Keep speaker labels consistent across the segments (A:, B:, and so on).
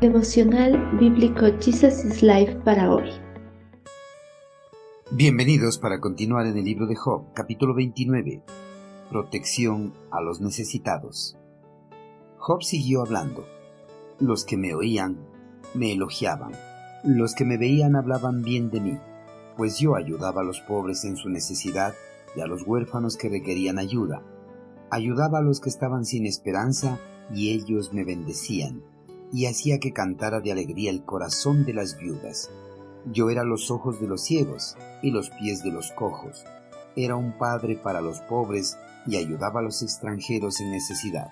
A: Devocional Bíblico Jesus is Life para hoy.
B: Bienvenidos para continuar en el libro de Job, capítulo 29. Protección a los necesitados. Job siguió hablando. Los que me oían me elogiaban. Los que me veían hablaban bien de mí, pues yo ayudaba a los pobres en su necesidad y a los huérfanos que requerían ayuda. Ayudaba a los que estaban sin esperanza y ellos me bendecían y hacía que cantara de alegría el corazón de las viudas. Yo era los ojos de los ciegos y los pies de los cojos. Era un padre para los pobres y ayudaba a los extranjeros en necesidad.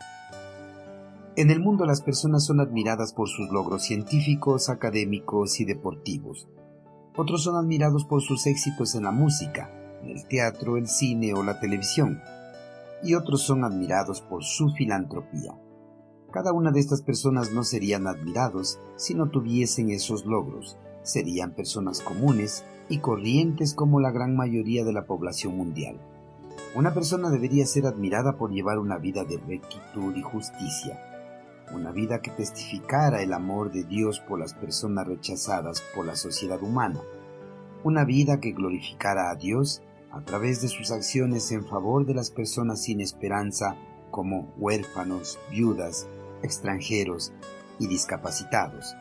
B: En el mundo las personas son admiradas por sus logros científicos, académicos y deportivos. Otros son admirados por sus éxitos en la música, en el teatro, el cine o la televisión. Y otros son admirados por su filantropía. Cada una de estas personas no serían admirados si no tuviesen esos logros. Serían personas comunes y corrientes como la gran mayoría de la población mundial. Una persona debería ser admirada por llevar una vida de rectitud y justicia, una vida que testificara el amor de Dios por las personas rechazadas por la sociedad humana, una vida que glorificara a Dios a través de sus acciones en favor de las personas sin esperanza como huérfanos, viudas, extranjeros y discapacitados.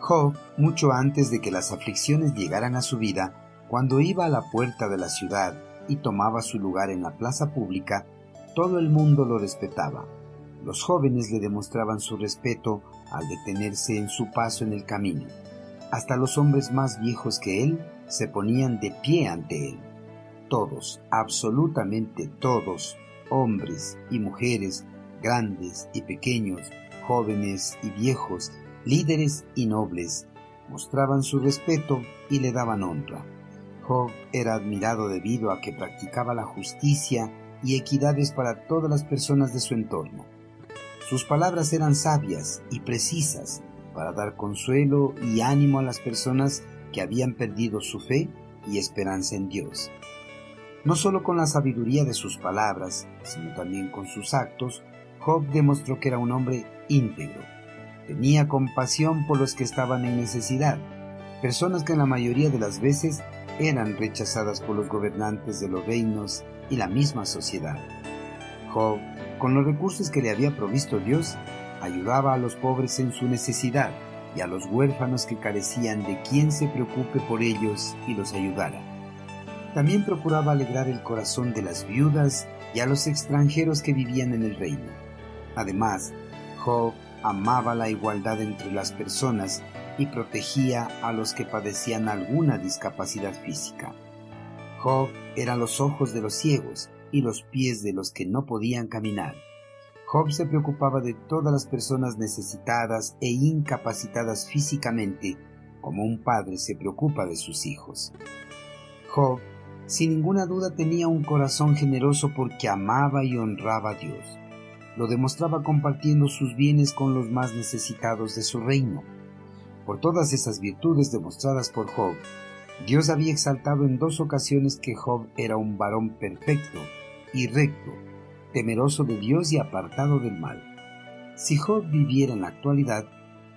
B: Job, mucho antes de que las aflicciones llegaran a su vida, cuando iba a la puerta de la ciudad y tomaba su lugar en la plaza pública, todo el mundo lo respetaba. Los jóvenes le demostraban su respeto al detenerse en su paso en el camino. Hasta los hombres más viejos que él se ponían de pie ante él. Todos, absolutamente todos, hombres y mujeres, grandes y pequeños, jóvenes y viejos, líderes y nobles, mostraban su respeto y le daban honra. Job era admirado debido a que practicaba la justicia y equidades para todas las personas de su entorno. Sus palabras eran sabias y precisas para dar consuelo y ánimo a las personas que habían perdido su fe y esperanza en Dios. No solo con la sabiduría de sus palabras, sino también con sus actos, Job demostró que era un hombre íntegro. Tenía compasión por los que estaban en necesidad, personas que en la mayoría de las veces eran rechazadas por los gobernantes de los reinos y la misma sociedad. Job, con los recursos que le había provisto Dios, ayudaba a los pobres en su necesidad y a los huérfanos que carecían de quien se preocupe por ellos y los ayudara. También procuraba alegrar el corazón de las viudas y a los extranjeros que vivían en el reino. Además, Job amaba la igualdad entre las personas y protegía a los que padecían alguna discapacidad física. Job era los ojos de los ciegos y los pies de los que no podían caminar. Job se preocupaba de todas las personas necesitadas e incapacitadas físicamente, como un padre se preocupa de sus hijos. Job, sin ninguna duda, tenía un corazón generoso porque amaba y honraba a Dios lo demostraba compartiendo sus bienes con los más necesitados de su reino. Por todas esas virtudes demostradas por Job, Dios había exaltado en dos ocasiones que Job era un varón perfecto y recto, temeroso de Dios y apartado del mal. Si Job viviera en la actualidad,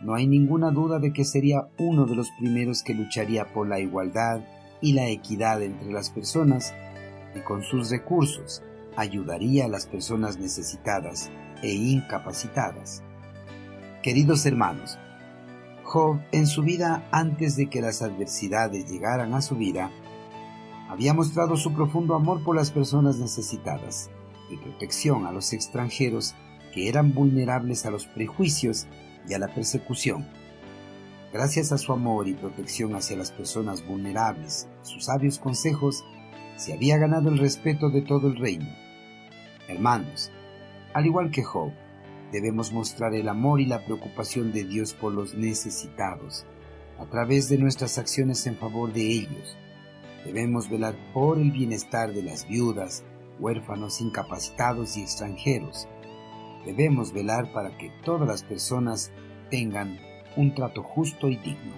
B: no hay ninguna duda de que sería uno de los primeros que lucharía por la igualdad y la equidad entre las personas y con sus recursos ayudaría a las personas necesitadas e incapacitadas. Queridos hermanos, Job en su vida antes de que las adversidades llegaran a su vida, había mostrado su profundo amor por las personas necesitadas y protección a los extranjeros que eran vulnerables a los prejuicios y a la persecución. Gracias a su amor y protección hacia las personas vulnerables, sus sabios consejos, se había ganado el respeto de todo el reino. Hermanos, al igual que Job, debemos mostrar el amor y la preocupación de Dios por los necesitados a través de nuestras acciones en favor de ellos. Debemos velar por el bienestar de las viudas, huérfanos, incapacitados y extranjeros. Debemos velar para que todas las personas tengan un trato justo y digno.